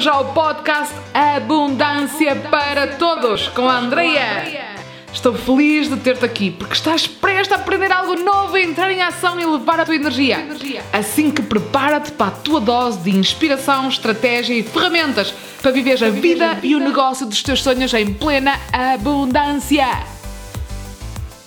bem-vindos ao podcast Abundância para Todos com a Andrea. Estou feliz de ter-te aqui porque estás prestes a aprender algo novo, entrar em ação e levar a tua energia. Assim que prepara-te para a tua dose de inspiração, estratégia e ferramentas para viveres a vida e o negócio dos teus sonhos em plena abundância.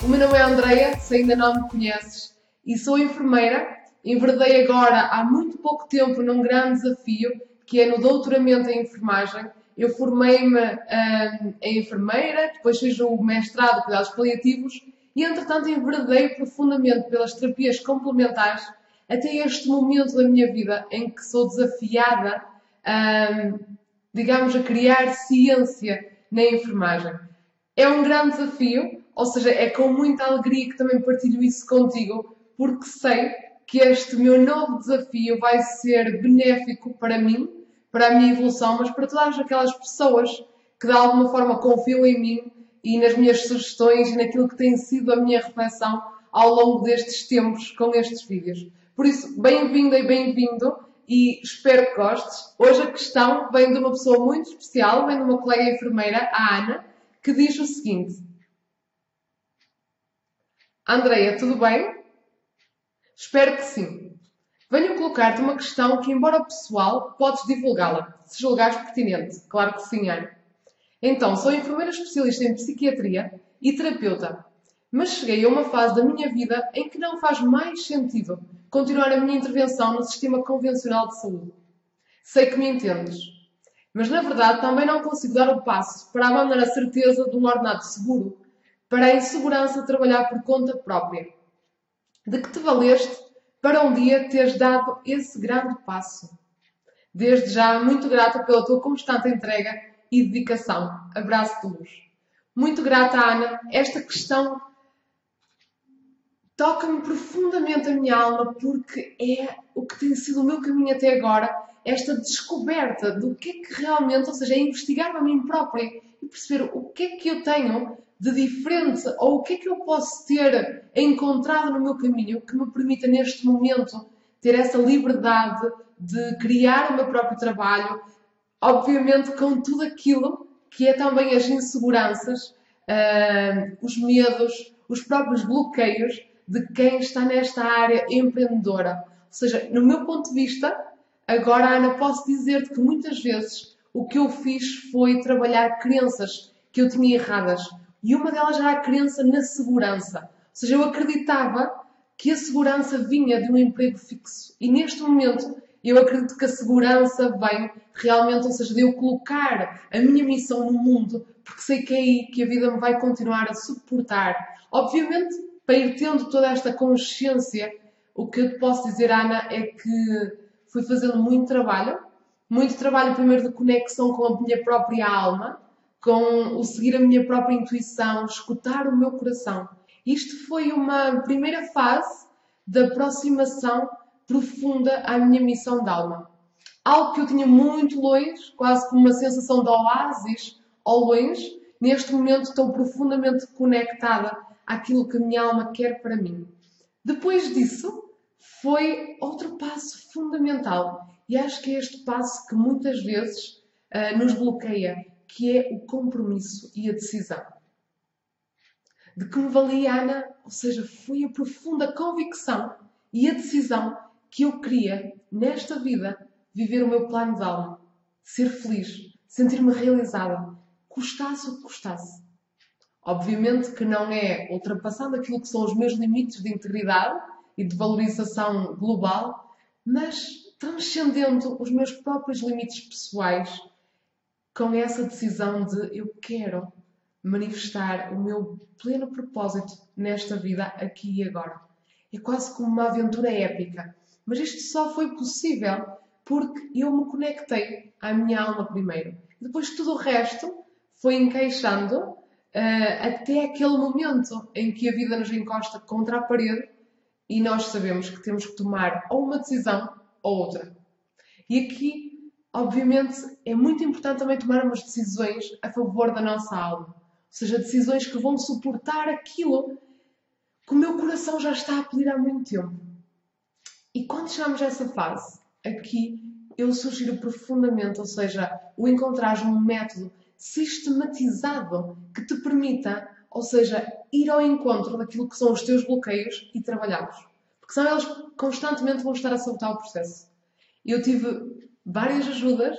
O meu nome é Andreia, se ainda não me conheces, e sou enfermeira. Enverdei agora há muito pouco tempo num grande desafio que é no doutoramento em enfermagem. Eu formei-me hum, em enfermeira, depois fiz o mestrado de cuidados paliativos e, entretanto, enverdei profundamente pelas terapias complementares até este momento da minha vida em que sou desafiada, hum, digamos, a criar ciência na enfermagem. É um grande desafio, ou seja, é com muita alegria que também partilho isso contigo, porque sei que este meu novo desafio vai ser benéfico para mim, para a minha evolução, mas para todas aquelas pessoas que de alguma forma confiam em mim e nas minhas sugestões e naquilo que tem sido a minha reflexão ao longo destes tempos com estes vídeos. Por isso, bem-vinda e bem-vindo e espero que gostes. Hoje a questão vem de uma pessoa muito especial, vem de uma colega enfermeira, a Ana, que diz o seguinte: Andreia, tudo bem? Espero que sim. Venho colocar-te uma questão que, embora pessoal, podes divulgá-la, se julgares pertinente. Claro que sim, Ana. Então, sou enfermeira especialista em psiquiatria e terapeuta, mas cheguei a uma fase da minha vida em que não faz mais sentido continuar a minha intervenção no sistema convencional de saúde. Sei que me entendes, mas na verdade também não consigo dar o passo para abandonar a certeza de um ordenado seguro para a insegurança de trabalhar por conta própria de que te valeste para um dia teres dado esse grande passo. Desde já, muito grata pela tua constante entrega e dedicação. Abraço de luz. Muito grata, Ana. Esta questão toca-me profundamente a minha alma porque é o que tem sido o meu caminho até agora, esta descoberta do que é que realmente, ou seja, é investigar a mim própria e perceber o que é que eu tenho de diferente ou o que é que eu posso ter encontrado no meu caminho que me permita neste momento ter essa liberdade de criar o meu próprio trabalho, obviamente com tudo aquilo que é também as inseguranças, uh, os medos, os próprios bloqueios de quem está nesta área empreendedora. Ou seja, no meu ponto de vista, agora, Ana, posso dizer-te que muitas vezes o que eu fiz foi trabalhar crenças que eu tinha erradas. E uma delas era a crença na segurança. Ou seja, eu acreditava que a segurança vinha de um emprego fixo. E neste momento, eu acredito que a segurança vem realmente, ou seja, de eu colocar a minha missão no mundo, porque sei que é aí que a vida me vai continuar a suportar. Obviamente, para ir tendo toda esta consciência, o que eu te posso dizer, Ana, é que fui fazendo muito trabalho, muito trabalho primeiro de conexão com a minha própria alma, com o seguir a minha própria intuição, escutar o meu coração. Isto foi uma primeira fase da aproximação profunda à minha missão de alma. Algo que eu tinha muito longe, quase como uma sensação de oásis ao longe, neste momento estou profundamente conectada àquilo que a minha alma quer para mim. Depois disso, foi outro passo fundamental. E acho que é este passo que muitas vezes uh, nos bloqueia que é o compromisso e a decisão. De que me valia, Ana, ou seja, foi a profunda convicção e a decisão que eu queria, nesta vida, viver o meu plano de alma, ser feliz, sentir-me realizada, custasse o que custasse. Obviamente que não é ultrapassando aquilo que são os meus limites de integridade e de valorização global, mas transcendendo os meus próprios limites pessoais com essa decisão de eu quero manifestar o meu pleno propósito nesta vida aqui e agora. É quase como uma aventura épica. Mas isto só foi possível porque eu me conectei à minha alma primeiro. Depois tudo o resto foi encaixando uh, até aquele momento em que a vida nos encosta contra a parede e nós sabemos que temos que tomar ou uma decisão ou outra. E aqui obviamente, é muito importante também tomarmos decisões a favor da nossa alma. Ou seja, decisões que vão suportar aquilo que o meu coração já está a pedir há muito tempo. E quando chegamos a essa fase, aqui eu sugiro profundamente, ou seja, o encontrar um método sistematizado que te permita, ou seja, ir ao encontro daquilo que são os teus bloqueios e trabalhá-los. Porque senão eles constantemente vão estar a sabotar o processo. Eu tive várias ajudas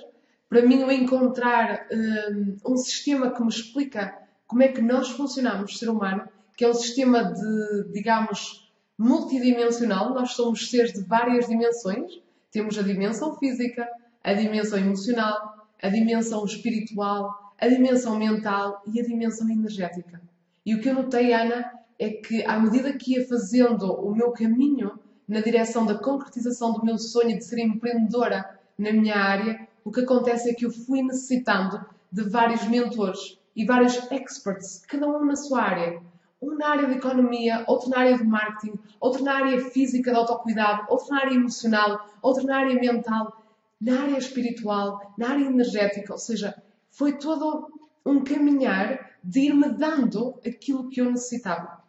para mim eu encontrar um, um sistema que me explica como é que nós funcionamos, ser humano, que é um sistema de, digamos, multidimensional. Nós somos seres de várias dimensões. Temos a dimensão física, a dimensão emocional, a dimensão espiritual, a dimensão mental e a dimensão energética. E o que eu notei, Ana, é que à medida que ia fazendo o meu caminho na direção da concretização do meu sonho de ser empreendedora na minha área, o que acontece é que eu fui necessitando de vários mentores e vários experts, cada um na sua área. Um na área de economia, outro na área de marketing, outro na área física de autocuidado, outro na área emocional, outro na área mental, na área espiritual, na área energética. Ou seja, foi todo um caminhar de ir-me dando aquilo que eu necessitava.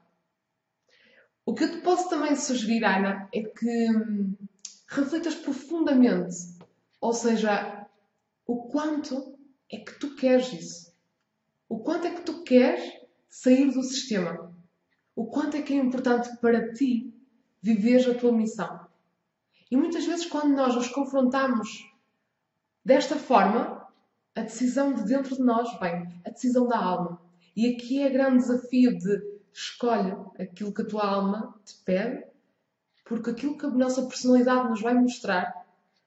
O que eu te posso também sugerir, Ana, é que hum, reflitas profundamente, ou seja, o quanto é que tu queres isso. O quanto é que tu queres sair do sistema. O quanto é que é importante para ti viveres a tua missão. E muitas vezes, quando nós nos confrontamos desta forma, a decisão de dentro de nós vem, a decisão da alma. E aqui é grande desafio de escolhe aquilo que a tua alma te pede, porque aquilo que a nossa personalidade nos vai mostrar,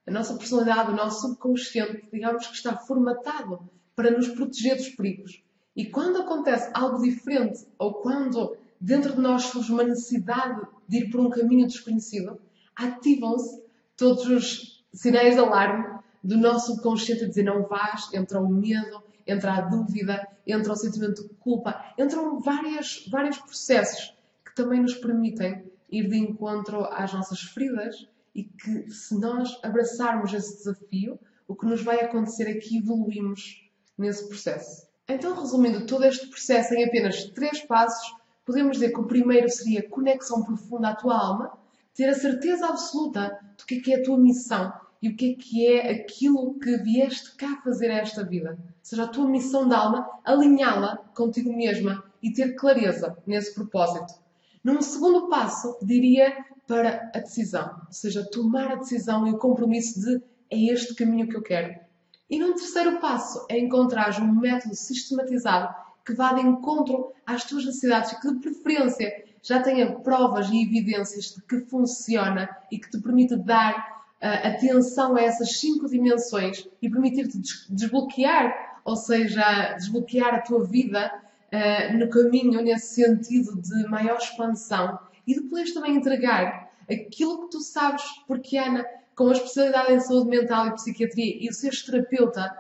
a nossa personalidade, o nosso subconsciente, digamos que está formatado para nos proteger dos perigos. E quando acontece algo diferente, ou quando dentro de nós surge uma necessidade de ir por um caminho desconhecido, ativam-se todos os sinais de alarme do nosso subconsciente a dizer não vais, entra o medo, entra a dúvida, entra o sentimento de culpa, entram várias, vários processos que também nos permitem ir de encontro às nossas feridas e que, se nós abraçarmos esse desafio, o que nos vai acontecer é que evoluímos nesse processo. Então, resumindo todo este processo em apenas três passos, podemos dizer que o primeiro seria conexão profunda à tua alma, ter a certeza absoluta do que é, é a tua missão e o que é que é aquilo que vieste cá fazer esta vida. Ou seja, a tua missão de alma, alinhá-la contigo mesma e ter clareza nesse propósito. Num segundo passo, diria para a decisão, ou seja, tomar a decisão e o compromisso de é este caminho que eu quero. E num terceiro passo é encontrar um método sistematizado que vá de encontro às tuas necessidades e que, de preferência, já tenha provas e evidências de que funciona e que te permite dar atenção a essas cinco dimensões e permitir-te desbloquear, ou seja, desbloquear a tua vida uh, no caminho nesse sentido de maior expansão e depois também entregar aquilo que tu sabes, porque Ana, com a especialidade em saúde mental e psiquiatria e o seres terapeuta,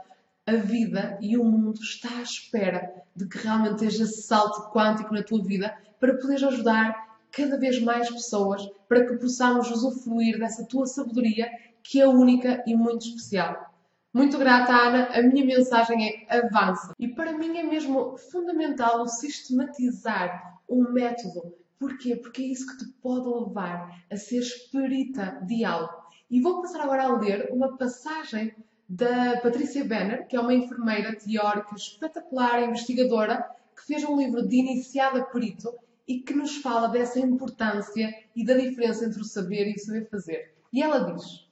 a vida e o mundo está à espera de que realmente esteja esse salto quântico na tua vida para poderes ajudar cada vez mais pessoas para que possamos usufruir dessa tua sabedoria que é única e muito especial. Muito grata, Ana. A minha mensagem é avança. E para mim é mesmo fundamental sistematizar um método. Porquê? Porque é isso que te pode levar a ser esperita de algo. E vou passar agora a ler uma passagem da Patrícia Benner, que é uma enfermeira teórica espetacular, investigadora, que fez um livro de iniciada perito e que nos fala dessa importância e da diferença entre o saber e o saber fazer. E ela diz: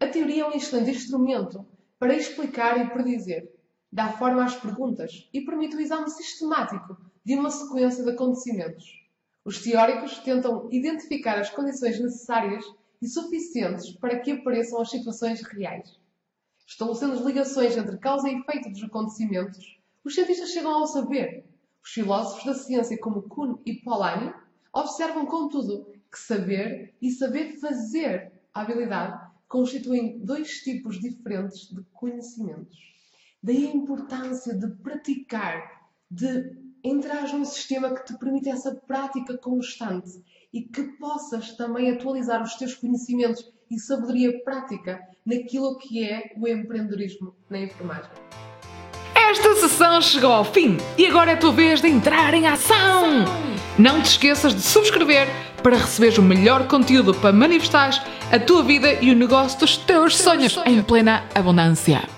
A teoria é um excelente instrumento para explicar e predizer, dá forma às perguntas e permite o exame sistemático de uma sequência de acontecimentos. Os teóricos tentam identificar as condições necessárias e suficientes para que apareçam as situações reais. Estabelecendo as ligações entre causa e efeito dos acontecimentos, os cientistas chegam ao saber os filósofos da ciência, como Kuhn e Polanyi, observam, contudo, que saber e saber fazer a habilidade constituem dois tipos diferentes de conhecimentos. Daí a importância de praticar, de entrar num sistema que te permite essa prática constante e que possas também atualizar os teus conhecimentos e sabedoria prática naquilo que é o empreendedorismo na enfermagem. Esta sessão chegou ao fim e agora é a tua vez de entrar em ação! Não te esqueças de subscrever para receberes o melhor conteúdo para manifestares a tua vida e o negócio dos teus sonhos em plena abundância.